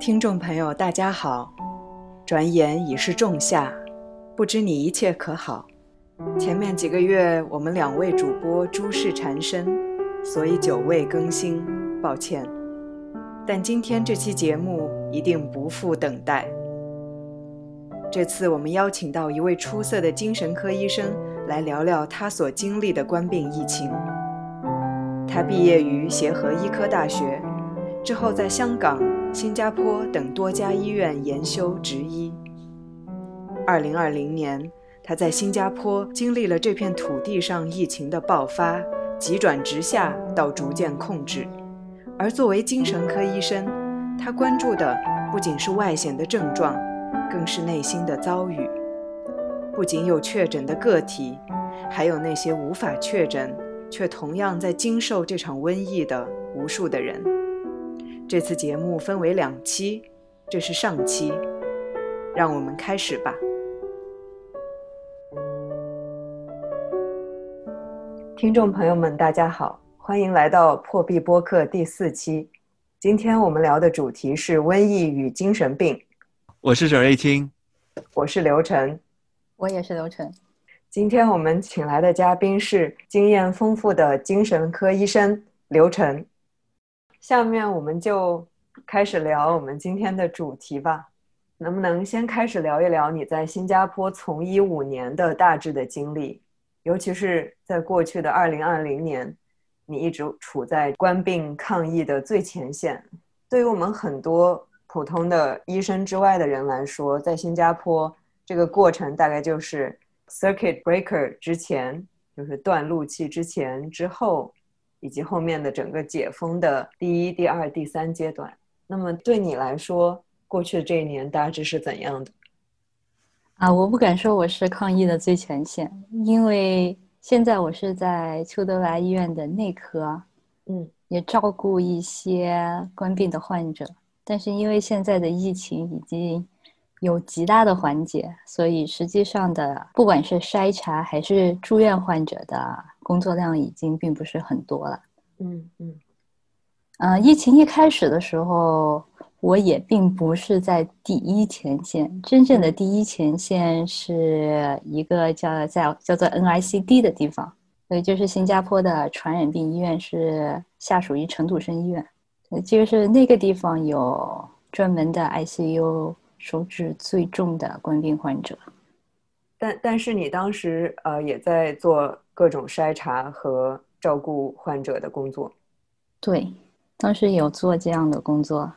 听众朋友，大家好！转眼已是仲夏，不知你一切可好？前面几个月我们两位主播诸事缠身，所以久未更新，抱歉。但今天这期节目一定不负等待。这次我们邀请到一位出色的精神科医生来聊聊他所经历的冠病疫情。他毕业于协和医科大学，之后在香港。新加坡等多家医院研修执医。二零二零年，他在新加坡经历了这片土地上疫情的爆发，急转直下到逐渐控制。而作为精神科医生，他关注的不仅是外显的症状，更是内心的遭遇。不仅有确诊的个体，还有那些无法确诊却同样在经受这场瘟疫的无数的人。这次节目分为两期，这是上期，让我们开始吧。听众朋友们，大家好，欢迎来到破壁播客第四期。今天我们聊的主题是瘟疫与精神病。我是沈瑞清，我是刘晨，我也是刘晨。今天我们请来的嘉宾是经验丰富的精神科医生刘晨。下面我们就开始聊我们今天的主题吧。能不能先开始聊一聊你在新加坡从医五年的大致的经历？尤其是在过去的二零二零年，你一直处在官病抗疫的最前线。对于我们很多普通的医生之外的人来说，在新加坡这个过程大概就是 circuit breaker 之前，就是断路器之前之后。以及后面的整个解封的第一、第二、第三阶段，那么对你来说，过去的这一年大致是怎样的？啊，我不敢说我是抗疫的最前线，因为现在我是在邱德来医院的内科，嗯，也照顾一些关病的患者，但是因为现在的疫情已经有极大的缓解，所以实际上的不管是筛查还是住院患者的。工作量已经并不是很多了。嗯嗯，呃，疫情一开始的时候，我也并不是在第一前线，真正的第一前线是一个叫在叫做 NICD 的地方，所以，就是新加坡的传染病医院，是下属于陈土生医院。就是那个地方有专门的 ICU 收治最重的冠病患者。但但是你当时呃也在做。各种筛查和照顾患者的工作，对，当时有做这样的工作。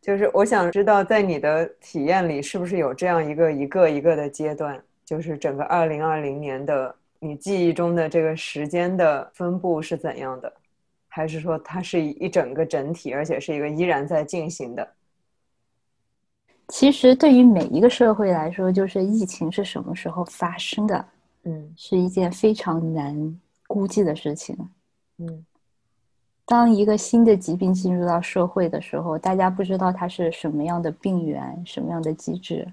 就是我想知道，在你的体验里，是不是有这样一个一个一个的阶段？就是整个二零二零年的你记忆中的这个时间的分布是怎样的？还是说它是一整个整体，而且是一个依然在进行的？其实对于每一个社会来说，就是疫情是什么时候发生的？嗯，是一件非常难估计的事情。嗯，当一个新的疾病进入到社会的时候，大家不知道它是什么样的病源、什么样的机制，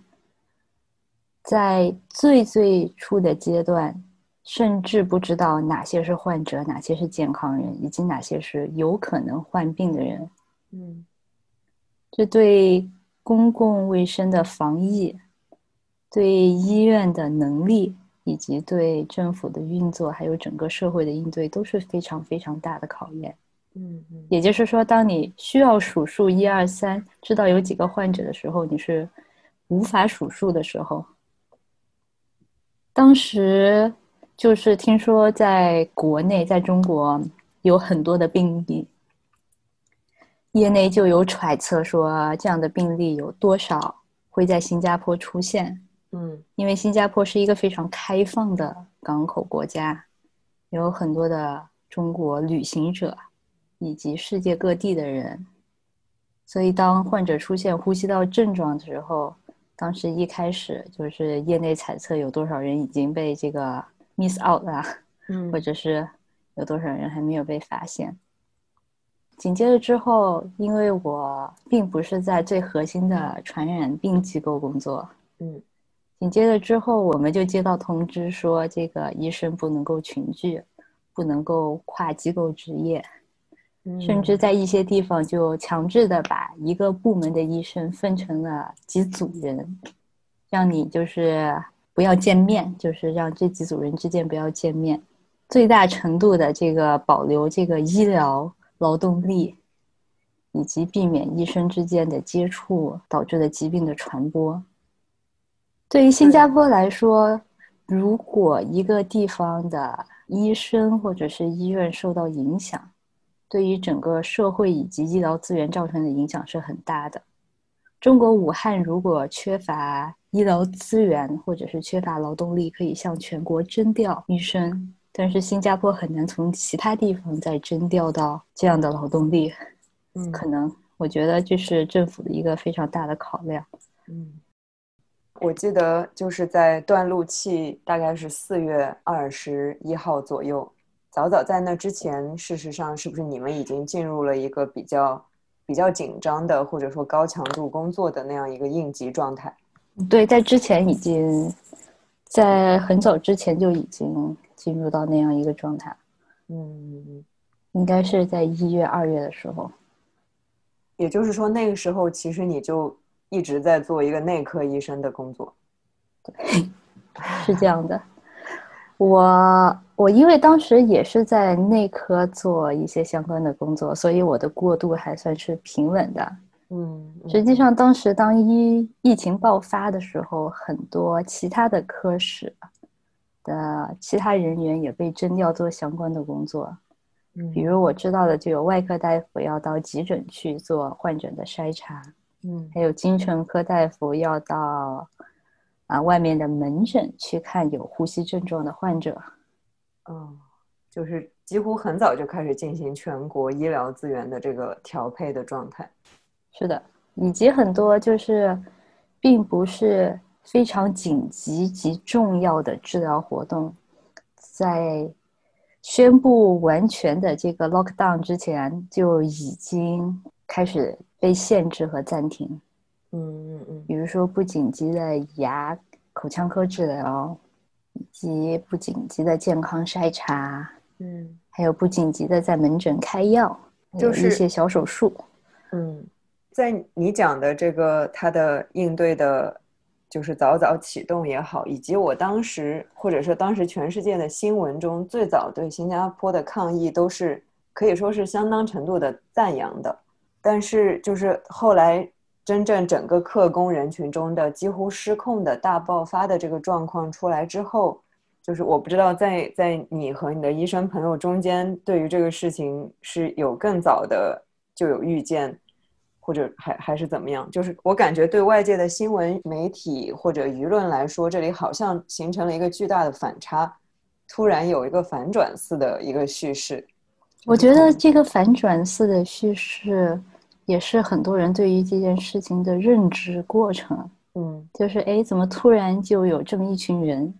在最最初的阶段，甚至不知道哪些是患者，哪些是健康人，以及哪些是有可能患病的人。嗯，这对公共卫生的防疫，对医院的能力。以及对政府的运作，还有整个社会的应对都是非常非常大的考验。嗯嗯，也就是说，当你需要数数一二三，知道有几个患者的时候，你是无法数数的时候。当时就是听说在国内，在中国有很多的病例，业内就有揣测说，这样的病例有多少会在新加坡出现。嗯，因为新加坡是一个非常开放的港口国家，有很多的中国旅行者以及世界各地的人，所以当患者出现呼吸道症状的时候，当时一开始就是业内猜测有多少人已经被这个 miss out 了，嗯，或者是有多少人还没有被发现。紧接着之后，因为我并不是在最核心的传染病机构工作，嗯。紧接着之后，我们就接到通知说，这个医生不能够群聚，不能够跨机构执业，甚至在一些地方就强制的把一个部门的医生分成了几组人，让你就是不要见面，就是让这几组人之间不要见面，最大程度的这个保留这个医疗劳动力，以及避免医生之间的接触导致的疾病的传播。对于新加坡来说，如果一个地方的医生或者是医院受到影响，对于整个社会以及医疗资源造成的影响是很大的。中国武汉如果缺乏医疗资源或者是缺乏劳动力，可以向全国征调医生，但是新加坡很难从其他地方再征调到这样的劳动力。嗯，可能我觉得这是政府的一个非常大的考量。嗯。我记得就是在断路器，大概是四月二十一号左右。早早在那之前，事实上是不是你们已经进入了一个比较比较紧张的，或者说高强度工作的那样一个应急状态？对，在之前已经在很早之前就已经进入到那样一个状态。嗯，应该是在一月、二月的时候。也就是说，那个时候其实你就。一直在做一个内科医生的工作，对，是这样的。我我因为当时也是在内科做一些相关的工作，所以我的过渡还算是平稳的。嗯，实际上当时当疫疫情爆发的时候，很多其他的科室的其他人员也被征调做相关的工作。嗯，比如我知道的就有外科大夫要到急诊去做患者的筛查。嗯，还有精神科大夫要到啊外面的门诊去看有呼吸症状的患者。哦，就是几乎很早就开始进行全国医疗资源的这个调配的状态。是的，以及很多就是并不是非常紧急及重要的治疗活动，在宣布完全的这个 lockdown 之前就已经开始。被限制和暂停，嗯嗯嗯，比如说不紧急的牙口腔科治疗，以及不紧急的健康筛查，嗯，还有不紧急的在门诊开药，就是一些小手术。嗯，在你讲的这个他的应对的，就是早早启动也好，以及我当时或者说当时全世界的新闻中最早对新加坡的抗议，都是可以说是相当程度的赞扬的。但是，就是后来真正整个客工人群中的几乎失控的大爆发的这个状况出来之后，就是我不知道在在你和你的医生朋友中间，对于这个事情是有更早的就有预见，或者还还是怎么样？就是我感觉对外界的新闻媒体或者舆论来说，这里好像形成了一个巨大的反差，突然有一个反转似的一个叙事。我觉得这个反转似的叙事，也是很多人对于这件事情的认知过程。嗯，就是哎，怎么突然就有这么一群人？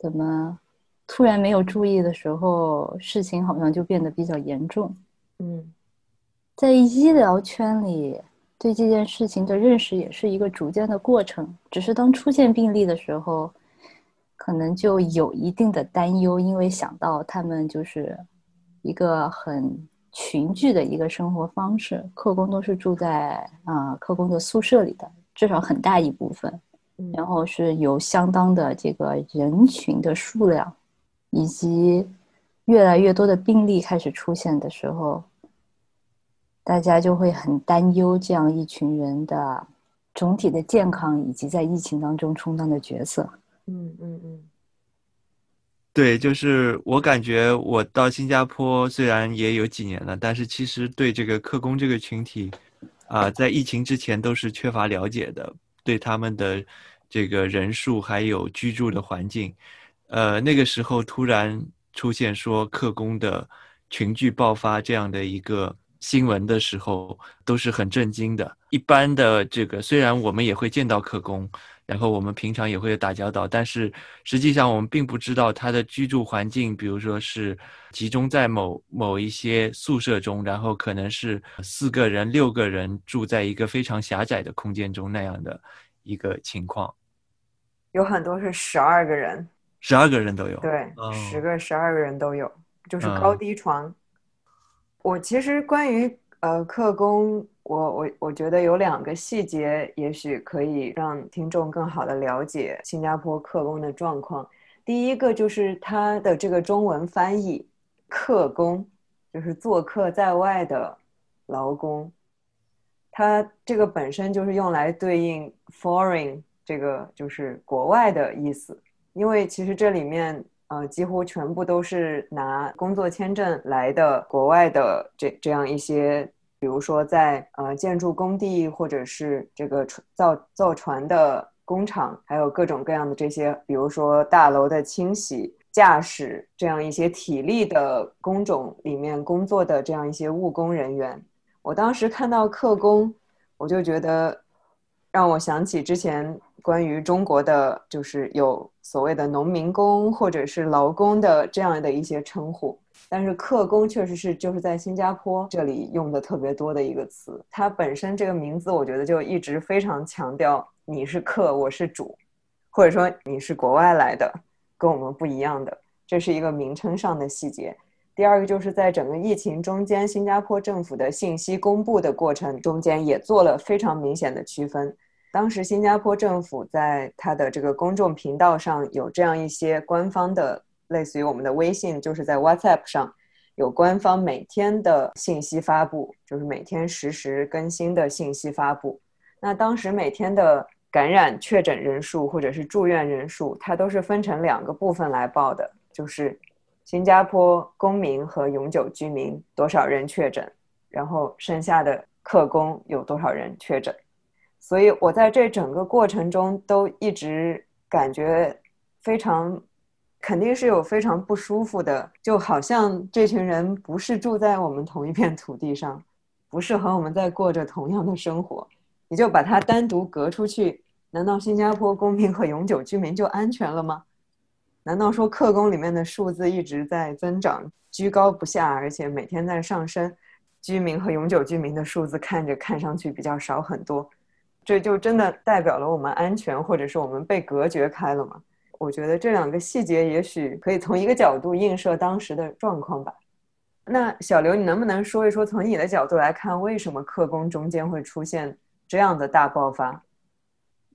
怎么突然没有注意的时候，事情好像就变得比较严重？嗯，在医疗圈里，对这件事情的认识也是一个逐渐的过程。只是当出现病例的时候，可能就有一定的担忧，因为想到他们就是。一个很群聚的一个生活方式，客工都是住在啊客工的宿舍里的，至少很大一部分。然后是有相当的这个人群的数量，以及越来越多的病例开始出现的时候，大家就会很担忧这样一群人的总体的健康，以及在疫情当中充当的角色。嗯嗯嗯。对，就是我感觉我到新加坡虽然也有几年了，但是其实对这个客工这个群体，啊，在疫情之前都是缺乏了解的，对他们的这个人数还有居住的环境，呃，那个时候突然出现说客工的群聚爆发这样的一个新闻的时候，都是很震惊的。一般的这个虽然我们也会见到客工。然后我们平常也会打交道，但是实际上我们并不知道他的居住环境，比如说是集中在某某一些宿舍中，然后可能是四个人、六个人住在一个非常狭窄的空间中那样的一个情况。有很多是十二个人，十二个人都有，对，十个、十二个人都有，就是高低床。我其实关于呃，克工，我我我觉得有两个细节，也许可以让听众更好的了解新加坡克工的状况。第一个就是它的这个中文翻译“客工”，就是做客在外的劳工。它这个本身就是用来对应 “foreign” 这个就是国外的意思，因为其实这里面呃几乎全部都是拿工作签证来的国外的这这样一些，比如说在呃建筑工地或者是这个造造船的。工厂还有各种各样的这些，比如说大楼的清洗、驾驶这样一些体力的工种里面工作的这样一些务工人员，我当时看到客工，我就觉得让我想起之前关于中国的，就是有所谓的农民工或者是劳工的这样的一些称呼，但是客工确实是就是在新加坡这里用的特别多的一个词，它本身这个名字我觉得就一直非常强调。你是客，我是主，或者说你是国外来的，跟我们不一样的，这是一个名称上的细节。第二个就是在整个疫情中间，新加坡政府的信息公布的过程中间也做了非常明显的区分。当时新加坡政府在它的这个公众频道上有这样一些官方的，类似于我们的微信，就是在 WhatsApp 上有官方每天的信息发布，就是每天实时更新的信息发布。那当时每天的感染确诊人数或者是住院人数，它都是分成两个部分来报的，就是新加坡公民和永久居民多少人确诊，然后剩下的客工有多少人确诊。所以我在这整个过程中都一直感觉非常，肯定是有非常不舒服的，就好像这群人不是住在我们同一片土地上，不是和我们在过着同样的生活。你就把它单独隔出去，难道新加坡公民和永久居民就安全了吗？难道说客工里面的数字一直在增长，居高不下，而且每天在上升，居民和永久居民的数字看着看上去比较少很多，这就真的代表了我们安全，或者是我们被隔绝开了吗？我觉得这两个细节也许可以从一个角度映射当时的状况吧。那小刘，你能不能说一说，从你的角度来看，为什么客工中间会出现？这样的大爆发，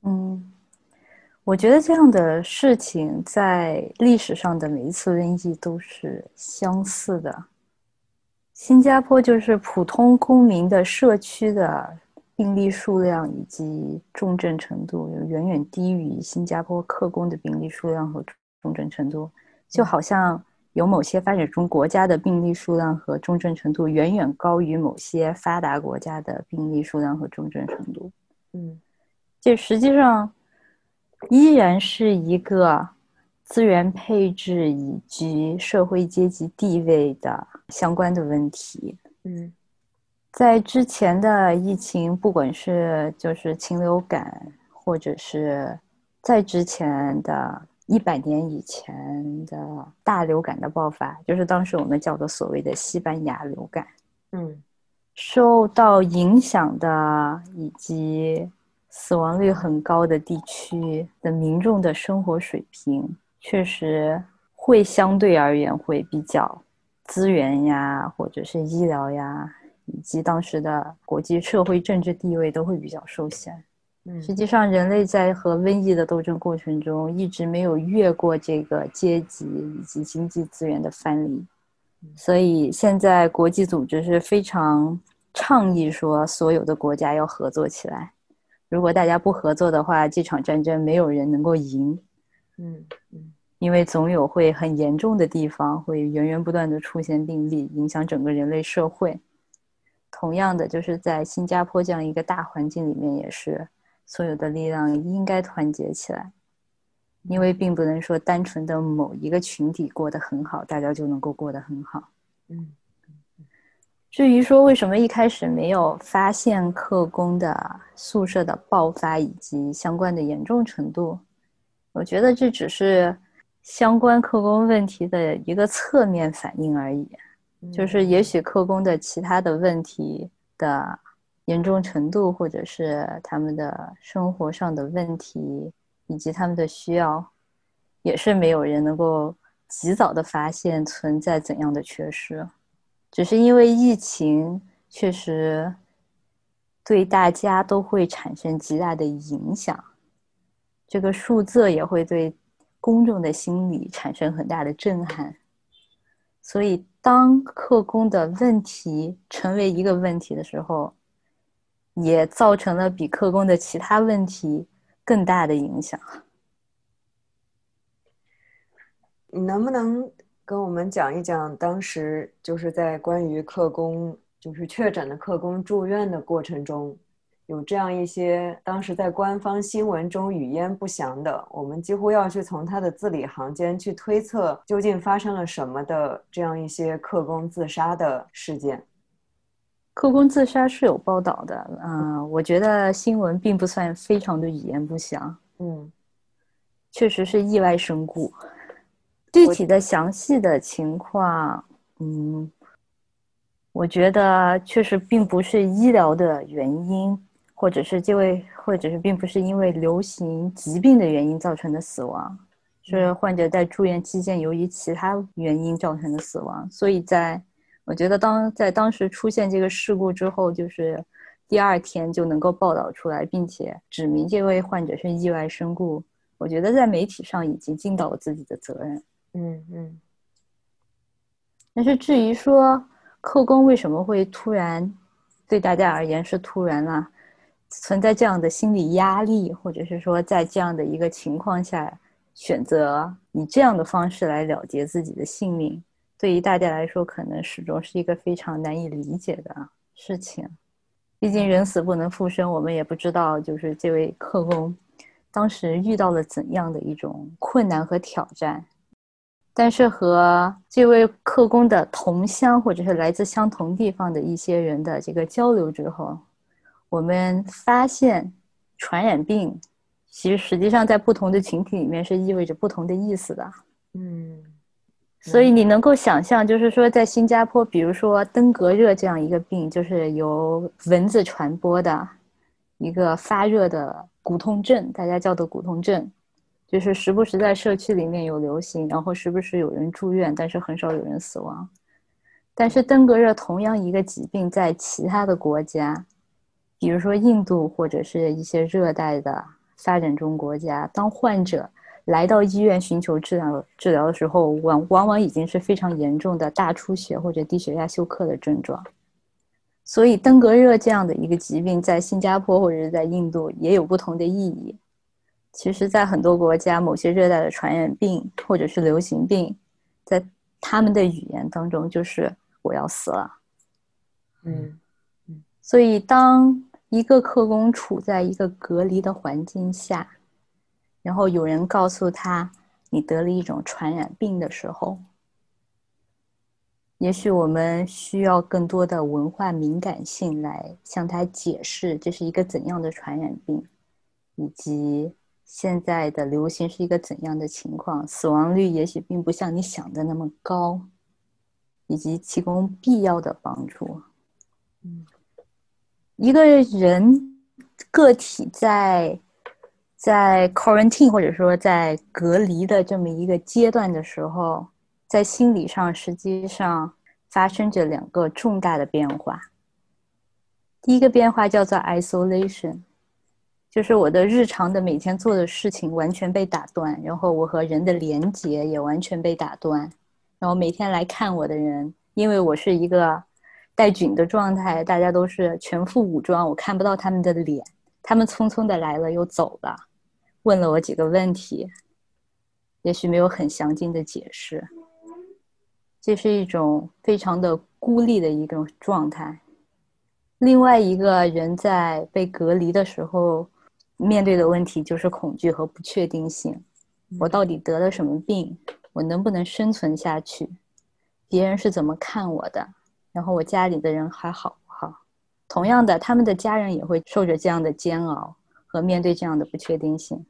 嗯，我觉得这样的事情在历史上的每一次瘟疫都是相似的。新加坡就是普通公民的社区的病例数量以及重症程度，远远低于新加坡客工的病例数量和重症程度，就好像。有某些发展中国家的病例数量和重症程度远远高于某些发达国家的病例数量和重症程度。嗯，这实际上依然是一个资源配置以及社会阶级地位的相关的问题。嗯，在之前的疫情，不管是就是禽流感，或者是在之前的。一百年以前的大流感的爆发，就是当时我们叫做所谓的西班牙流感。嗯，受到影响的以及死亡率很高的地区的民众的生活水平，确实会相对而言会比较资源呀，或者是医疗呀，以及当时的国际社会政治地位都会比较受限。实际上，人类在和瘟疫的斗争过程中，一直没有越过这个阶级以及经济资源的藩篱，所以现在国际组织是非常倡议说，所有的国家要合作起来。如果大家不合作的话，这场战争没有人能够赢。嗯嗯，因为总有会很严重的地方，会源源不断的出现病例，影响整个人类社会。同样的，就是在新加坡这样一个大环境里面，也是。所有的力量应该团结起来，因为并不能说单纯的某一个群体过得很好，大家就能够过得很好。嗯。至于说为什么一开始没有发现客工的宿舍的爆发以及相关的严重程度，我觉得这只是相关客工问题的一个侧面反应而已，就是也许客工的其他的问题的。严重程度，或者是他们的生活上的问题，以及他们的需要，也是没有人能够及早的发现存在怎样的缺失。只是因为疫情确实对大家都会产生极大的影响。这个数字也会对公众的心理产生很大的震撼。所以，当克工的问题成为一个问题的时候，也造成了比克工的其他问题更大的影响。你能不能跟我们讲一讲当时就是在关于客工，就是确诊的客工住院的过程中？有这样一些当时在官方新闻中语焉不详的，我们几乎要去从他的字里行间去推测究竟发生了什么的这样一些客工自杀的事件。客工自杀是有报道的，嗯，我觉得新闻并不算非常的语焉不详，嗯，确实是意外身故。具体的详细的情况，嗯，我觉得确实并不是医疗的原因。或者是这位，或者是并不是因为流行疾病的原因造成的死亡，是患者在住院期间由于其他原因造成的死亡。所以，在我觉得当在当时出现这个事故之后，就是第二天就能够报道出来，并且指明这位患者是意外身故。我觉得在媒体上已经尽到了自己的责任。嗯嗯。但是至于说克宫为什么会突然，对大家而言是突然了？存在这样的心理压力，或者是说，在这样的一个情况下，选择以这样的方式来了结自己的性命，对于大家来说，可能始终是一个非常难以理解的事情。毕竟人死不能复生，我们也不知道，就是这位客工当时遇到了怎样的一种困难和挑战。但是和这位客工的同乡，或者是来自相同地方的一些人的这个交流之后。我们发现，传染病其实实际上在不同的群体里面是意味着不同的意思的。嗯，所以你能够想象，就是说在新加坡，比如说登革热这样一个病，就是由蚊子传播的一个发热的骨痛症，大家叫做骨痛症，就是时不时在社区里面有流行，然后时不时有人住院，但是很少有人死亡。但是登革热同样一个疾病，在其他的国家。比如说印度或者是一些热带的发展中国家，当患者来到医院寻求治疗治疗的时候，往往往已经是非常严重的大出血或者低血压休克的症状。所以登革热这样的一个疾病，在新加坡或者是在印度也有不同的意义。其实，在很多国家，某些热带的传染病或者是流行病，在他们的语言当中就是“我要死了”。嗯嗯，所以当。一个客工处在一个隔离的环境下，然后有人告诉他你得了一种传染病的时候，也许我们需要更多的文化敏感性来向他解释这是一个怎样的传染病，以及现在的流行是一个怎样的情况，死亡率也许并不像你想的那么高，以及提供必要的帮助。嗯。一个人个体在在 quarantine 或者说在隔离的这么一个阶段的时候，在心理上实际上发生着两个重大的变化。第一个变化叫做 isolation，就是我的日常的每天做的事情完全被打断，然后我和人的连接也完全被打断，然后每天来看我的人，因为我是一个。带菌的状态，大家都是全副武装，我看不到他们的脸。他们匆匆的来了又走了，问了我几个问题，也许没有很详尽的解释。这是一种非常的孤立的一种状态。另外一个人在被隔离的时候，面对的问题就是恐惧和不确定性。我到底得了什么病？我能不能生存下去？别人是怎么看我的？然后我家里的人还好不好？同样的，他们的家人也会受着这样的煎熬和面对这样的不确定性。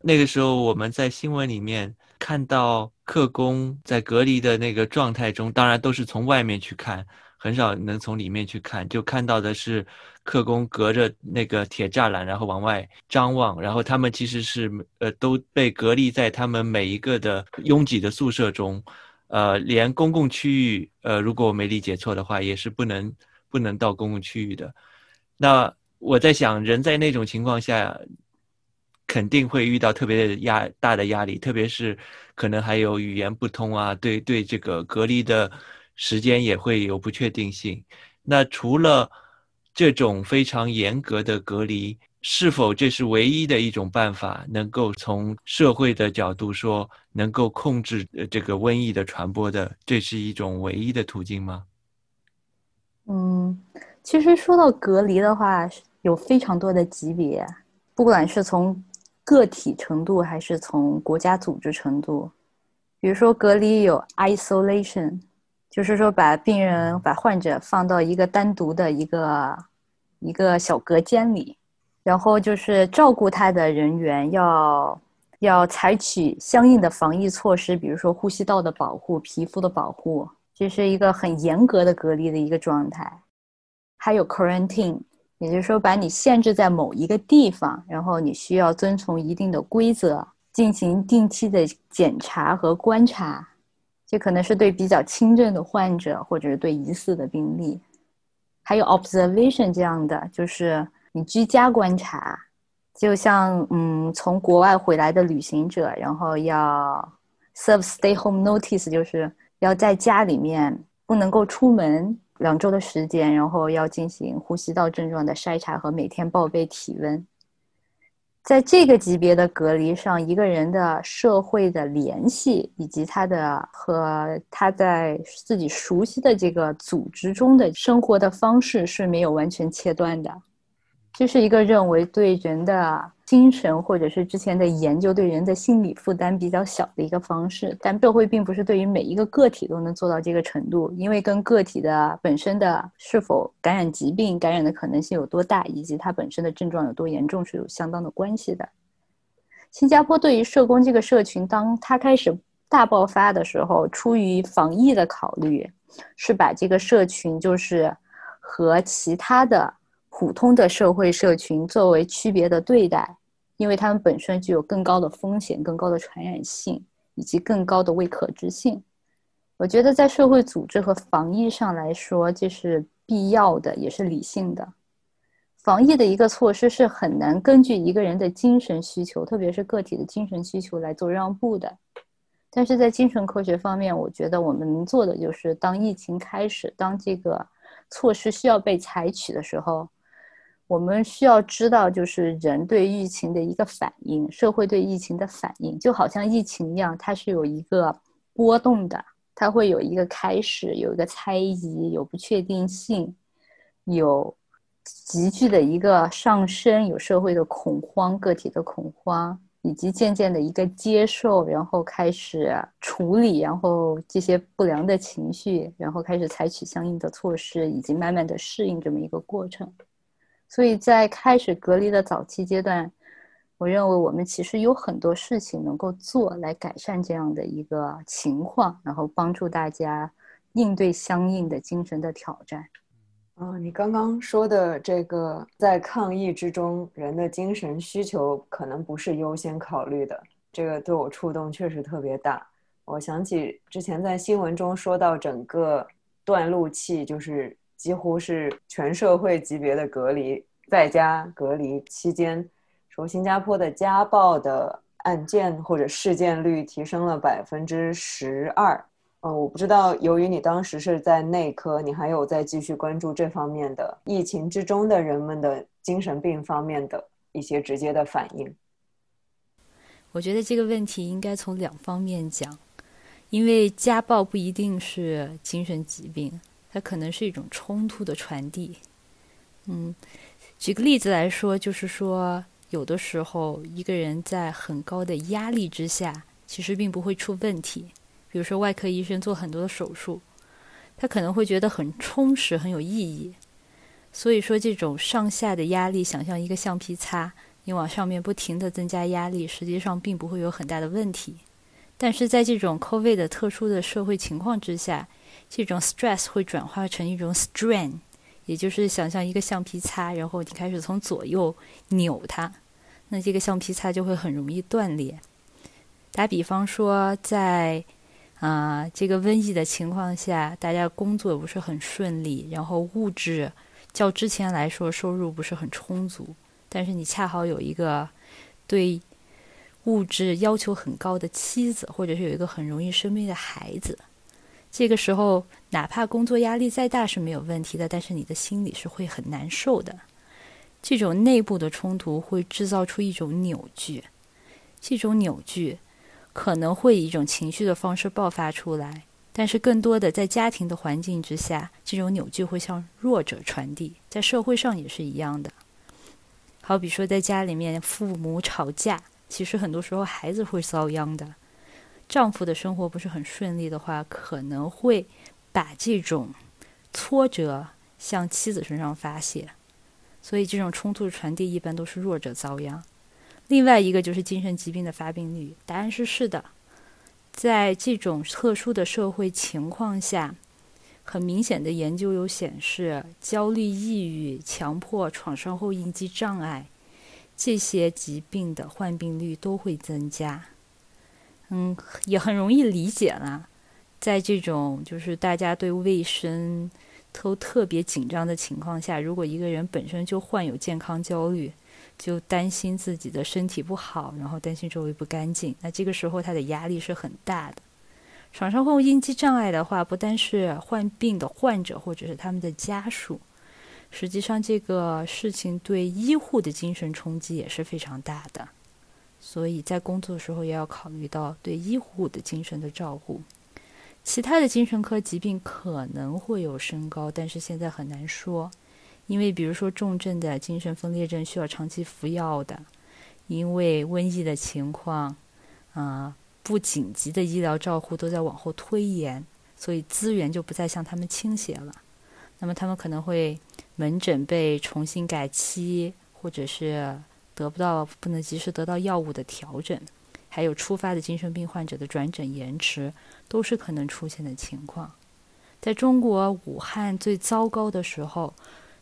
那个时候，我们在新闻里面看到客工在隔离的那个状态中，当然都是从外面去看，很少能从里面去看。就看到的是客工隔着那个铁栅栏，然后往外张望，然后他们其实是呃都被隔离在他们每一个的拥挤的宿舍中。呃，连公共区域，呃，如果我没理解错的话，也是不能不能到公共区域的。那我在想，人在那种情况下，肯定会遇到特别的压大的压力，特别是可能还有语言不通啊，对对，这个隔离的时间也会有不确定性。那除了这种非常严格的隔离，是否这是唯一的一种办法，能够从社会的角度说，能够控制这个瘟疫的传播的，这是一种唯一的途径吗？嗯，其实说到隔离的话，有非常多的级别，不管是从个体程度，还是从国家组织程度。比如说隔离有 isolation，就是说把病人、把患者放到一个单独的一个一个小隔间里。然后就是照顾他的人员要要采取相应的防疫措施，比如说呼吸道的保护、皮肤的保护，这是一个很严格的隔离的一个状态。还有 quarantine，也就是说把你限制在某一个地方，然后你需要遵从一定的规则，进行定期的检查和观察。这可能是对比较轻症的患者，或者是对疑似的病例。还有 observation 这样的，就是。你居家观察，就像嗯，从国外回来的旅行者，然后要 serve stay home notice，就是要在家里面不能够出门两周的时间，然后要进行呼吸道症状的筛查和每天报备体温。在这个级别的隔离上，一个人的社会的联系以及他的和他在自己熟悉的这个组织中的生活的方式是没有完全切断的。这是一个认为对人的精神，或者是之前的研究对人的心理负担比较小的一个方式，但社会并不是对于每一个个体都能做到这个程度，因为跟个体的本身的是否感染疾病、感染的可能性有多大，以及它本身的症状有多严重是有相当的关系的。新加坡对于社工这个社群，当它开始大爆发的时候，出于防疫的考虑，是把这个社群就是和其他的。普通的社会社群作为区别的对待，因为他们本身具有更高的风险、更高的传染性以及更高的未可知性。我觉得在社会组织和防疫上来说，这是必要的，也是理性的。防疫的一个措施是很难根据一个人的精神需求，特别是个体的精神需求来做让步的。但是在精神科学方面，我觉得我们能做的就是，当疫情开始，当这个措施需要被采取的时候。我们需要知道，就是人对疫情的一个反应，社会对疫情的反应，就好像疫情一样，它是有一个波动的，它会有一个开始，有一个猜疑，有不确定性，有急剧的一个上升，有社会的恐慌，个体的恐慌，以及渐渐的一个接受，然后开始处理，然后这些不良的情绪，然后开始采取相应的措施，以及慢慢的适应这么一个过程。所以在开始隔离的早期阶段，我认为我们其实有很多事情能够做来改善这样的一个情况，然后帮助大家应对相应的精神的挑战。啊，你刚刚说的这个，在抗疫之中，人的精神需求可能不是优先考虑的，这个对我触动确实特别大。我想起之前在新闻中说到，整个断路器就是。几乎是全社会级别的隔离，在家隔离期间，说新加坡的家暴的案件或者事件率提升了百分之十二。嗯，我不知道，由于你当时是在内科，你还有在继续关注这方面的疫情之中的人们的精神病方面的一些直接的反应。我觉得这个问题应该从两方面讲，因为家暴不一定是精神疾病。它可能是一种冲突的传递，嗯，举个例子来说，就是说，有的时候一个人在很高的压力之下，其实并不会出问题。比如说，外科医生做很多的手术，他可能会觉得很充实、很有意义。所以说，这种上下的压力，想象一个橡皮擦，你往上面不停的增加压力，实际上并不会有很大的问题。但是在这种 COVID 的特殊的社会情况之下，这种 stress 会转化成一种 strain，也就是想象一个橡皮擦，然后你开始从左右扭它，那这个橡皮擦就会很容易断裂。打比方说，在啊，这个瘟疫的情况下，大家工作不是很顺利，然后物质较之前来说收入不是很充足，但是你恰好有一个对物质要求很高的妻子，或者是有一个很容易生病的孩子，这个时候哪怕工作压力再大是没有问题的，但是你的心里是会很难受的。这种内部的冲突会制造出一种扭曲，这种扭曲。可能会以一种情绪的方式爆发出来，但是更多的在家庭的环境之下，这种扭曲会向弱者传递，在社会上也是一样的。好比说，在家里面父母吵架，其实很多时候孩子会遭殃的。丈夫的生活不是很顺利的话，可能会把这种挫折向妻子身上发泄，所以这种冲突传递一般都是弱者遭殃。另外一个就是精神疾病的发病率，答案是是的。在这种特殊的社会情况下，很明显的研究有显示，焦虑、抑郁、强迫、创伤后应激障碍这些疾病的患病率都会增加。嗯，也很容易理解了，在这种就是大家对卫生都特别紧张的情况下，如果一个人本身就患有健康焦虑。就担心自己的身体不好，然后担心周围不干净，那这个时候他的压力是很大的。创伤后应激障碍的话，不单是患病的患者或者是他们的家属，实际上这个事情对医护的精神冲击也是非常大的。所以在工作的时候也要考虑到对医护的精神的照顾。其他的精神科疾病可能会有升高，但是现在很难说。因为比如说重症的精神分裂症需要长期服药的，因为瘟疫的情况，啊，不紧急的医疗照护都在往后推延，所以资源就不再向他们倾斜了。那么他们可能会门诊被重新改期，或者是得不到不能及时得到药物的调整，还有初发的精神病患者的转诊延迟，都是可能出现的情况。在中国武汉最糟糕的时候。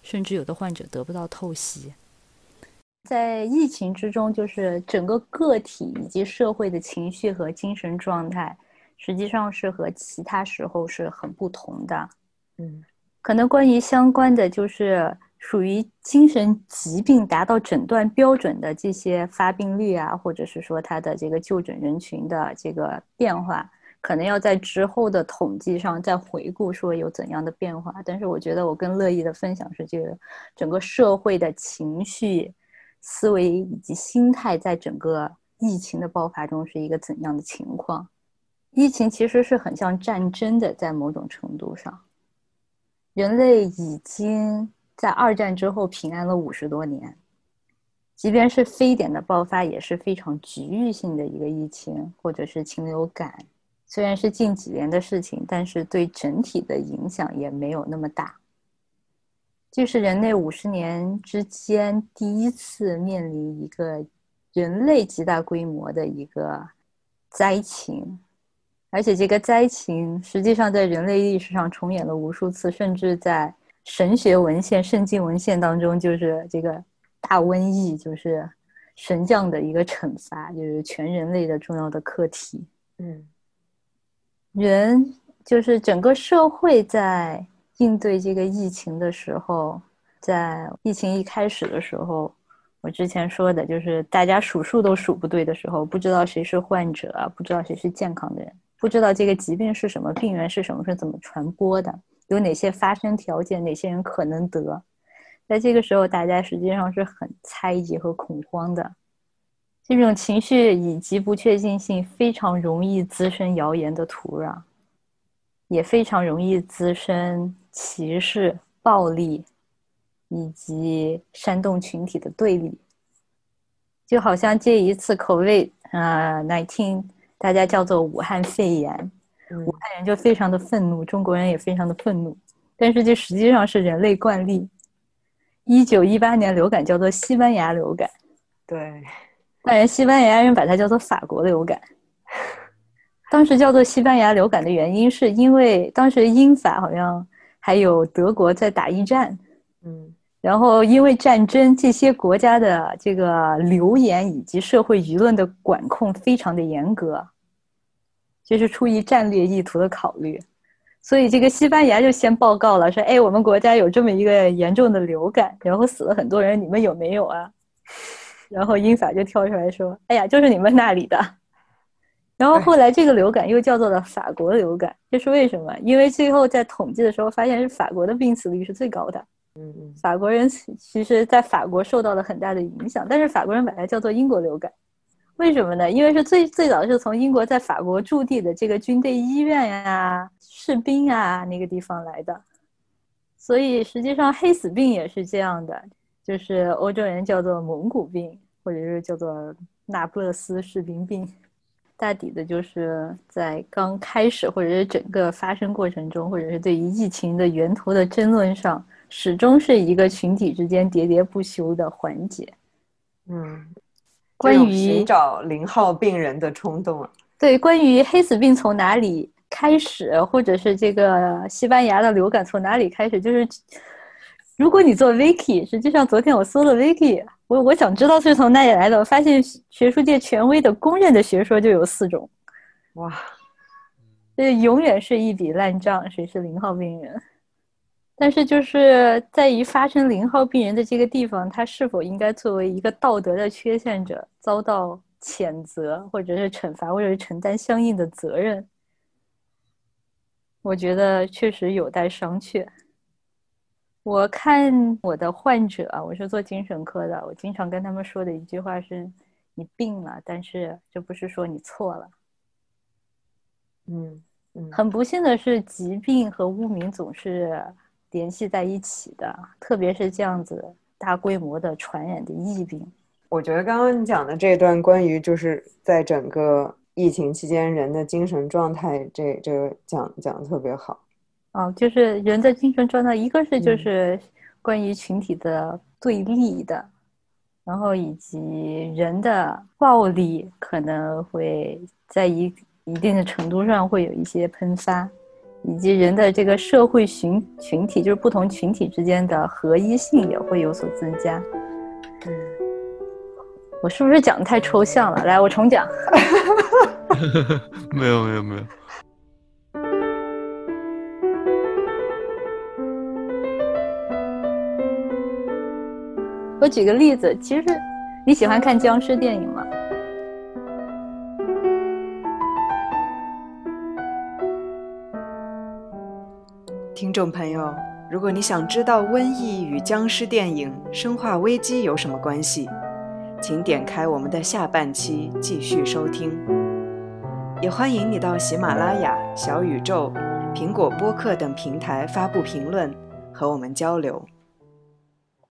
甚至有的患者得不到透析，在疫情之中，就是整个个体以及社会的情绪和精神状态，实际上是和其他时候是很不同的。嗯，可能关于相关的，就是属于精神疾病达到诊断标准的这些发病率啊，或者是说它的这个就诊人群的这个变化。可能要在之后的统计上再回顾，说有怎样的变化。但是我觉得我更乐意的分享是，这个整个社会的情绪、思维以及心态，在整个疫情的爆发中是一个怎样的情况？疫情其实是很像战争的，在某种程度上，人类已经在二战之后平安了五十多年，即便是非典的爆发也是非常局域性的一个疫情，或者是禽流感。虽然是近几年的事情，但是对整体的影响也没有那么大。就是人类五十年之间第一次面临一个人类极大规模的一个灾情，而且这个灾情实际上在人类历史上重演了无数次，甚至在神学文献、圣经文献当中，就是这个大瘟疫，就是神降的一个惩罚，就是全人类的重要的课题。嗯。人就是整个社会在应对这个疫情的时候，在疫情一开始的时候，我之前说的就是大家数数都数不对的时候，不知道谁是患者，不知道谁是健康的人，不知道这个疾病是什么，病源是什么，是怎么传播的，有哪些发生条件，哪些人可能得，在这个时候，大家实际上是很猜疑和恐慌的。这种情绪以及不确定性非常容易滋生谣言的土壤，也非常容易滋生歧视、暴力以及煽动群体的对立。就好像这一次口味啊，nineteen，大家叫做武汉肺炎，武汉人就非常的愤怒，中国人也非常的愤怒，但是这实际上是人类惯例。一九一八年流感叫做西班牙流感，对。但人西班牙人把它叫做法国流感。当时叫做西班牙流感的原因，是因为当时英法好像还有德国在打一战，嗯，然后因为战争，这些国家的这个流言以及社会舆论的管控非常的严格，就是出于战略意图的考虑。所以这个西班牙就先报告了，说：“哎，我们国家有这么一个严重的流感，然后死了很多人，你们有没有啊？”然后英法就跳出来说：“哎呀，就是你们那里的。”然后后来这个流感又叫做了法国流感，这是为什么？因为最后在统计的时候发现是法国的病死率是最高的。嗯嗯，法国人其实在法国受到了很大的影响，但是法国人把它叫做英国流感。为什么呢？因为是最最早是从英国在法国驻地的这个军队医院呀、士兵啊那个地方来的，所以实际上黑死病也是这样的，就是欧洲人叫做蒙古病，或者是叫做那不勒斯士兵病，大抵的就是在刚开始或者是整个发生过程中，或者是对于疫情的源头的争论上，始终是一个群体之间喋喋不休的环节。嗯。关于寻找零号病人的冲动啊，对，关于黑死病从哪里开始，或者是这个西班牙的流感从哪里开始，就是如果你做 wiki，实际上昨天我搜了 wiki，我我想知道是从哪里来的，我发现学术界权威的公认的学说就有四种，哇，这永远是一笔烂账，谁是零号病人？但是就是在于发生零号病人的这个地方，他是否应该作为一个道德的缺陷者遭到谴责，或者是惩罚，或者是承担相应的责任？我觉得确实有待商榷。我看我的患者，我是做精神科的，我经常跟他们说的一句话是：你病了，但是这不是说你错了。嗯嗯，很不幸的是，疾病和污名总是。联系在一起的，特别是这样子大规模的传染的疫病。我觉得刚刚你讲的这段关于就是在整个疫情期间人的精神状态，这这个讲讲的特别好。哦，就是人的精神状态，一个是就是关于群体的对立的，然后以及人的暴力可能会在一一定的程度上会有一些喷发。以及人的这个社会群群体，就是不同群体之间的合一性也会有所增加。嗯，我是不是讲的太抽象了？来，我重讲。没有没有没有。我举个例子，其实你喜欢看僵尸电影吗？听众朋友，如果你想知道瘟疫与僵尸电影《生化危机》有什么关系，请点开我们的下半期继续收听。也欢迎你到喜马拉雅、小宇宙、苹果播客等平台发布评论，和我们交流。